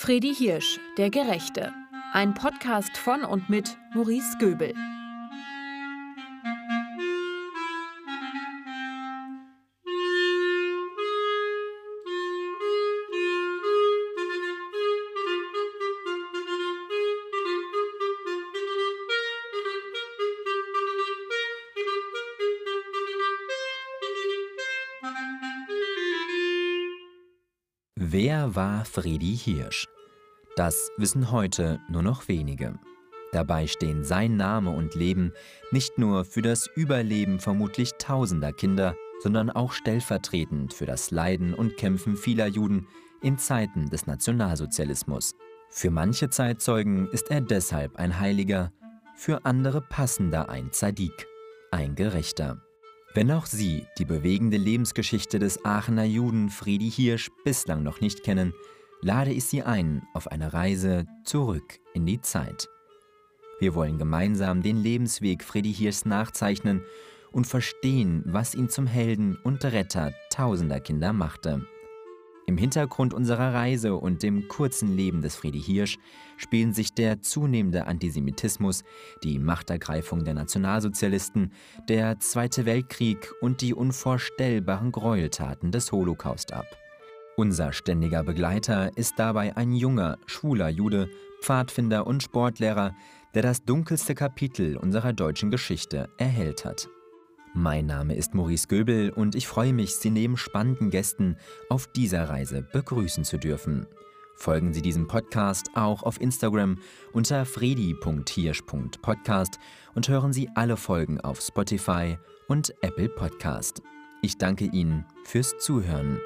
Fredi Hirsch, der Gerechte. Ein Podcast von und mit Maurice Göbel. Wer war Fredi Hirsch? Das wissen heute nur noch wenige. Dabei stehen sein Name und Leben nicht nur für das Überleben vermutlich tausender Kinder, sondern auch stellvertretend für das Leiden und Kämpfen vieler Juden in Zeiten des Nationalsozialismus. Für manche Zeitzeugen ist er deshalb ein Heiliger, für andere passender ein Zadik, ein Gerechter. Wenn auch Sie die bewegende Lebensgeschichte des Aachener Juden Friedi Hirsch bislang noch nicht kennen, lade ich Sie ein auf eine Reise zurück in die Zeit. Wir wollen gemeinsam den Lebensweg Friedi Hirschs nachzeichnen und verstehen, was ihn zum Helden und Retter tausender Kinder machte. Im Hintergrund unserer Reise und dem kurzen Leben des Friedi Hirsch spielen sich der zunehmende Antisemitismus, die Machtergreifung der Nationalsozialisten, der Zweite Weltkrieg und die unvorstellbaren Gräueltaten des Holocaust ab. Unser ständiger Begleiter ist dabei ein junger, schwuler Jude, Pfadfinder und Sportlehrer, der das dunkelste Kapitel unserer deutschen Geschichte erhellt hat. Mein Name ist Maurice Göbel und ich freue mich, Sie neben spannenden Gästen auf dieser Reise begrüßen zu dürfen. Folgen Sie diesem Podcast auch auf Instagram unter fredi.hirsch.podcast und hören Sie alle Folgen auf Spotify und Apple Podcast. Ich danke Ihnen fürs Zuhören.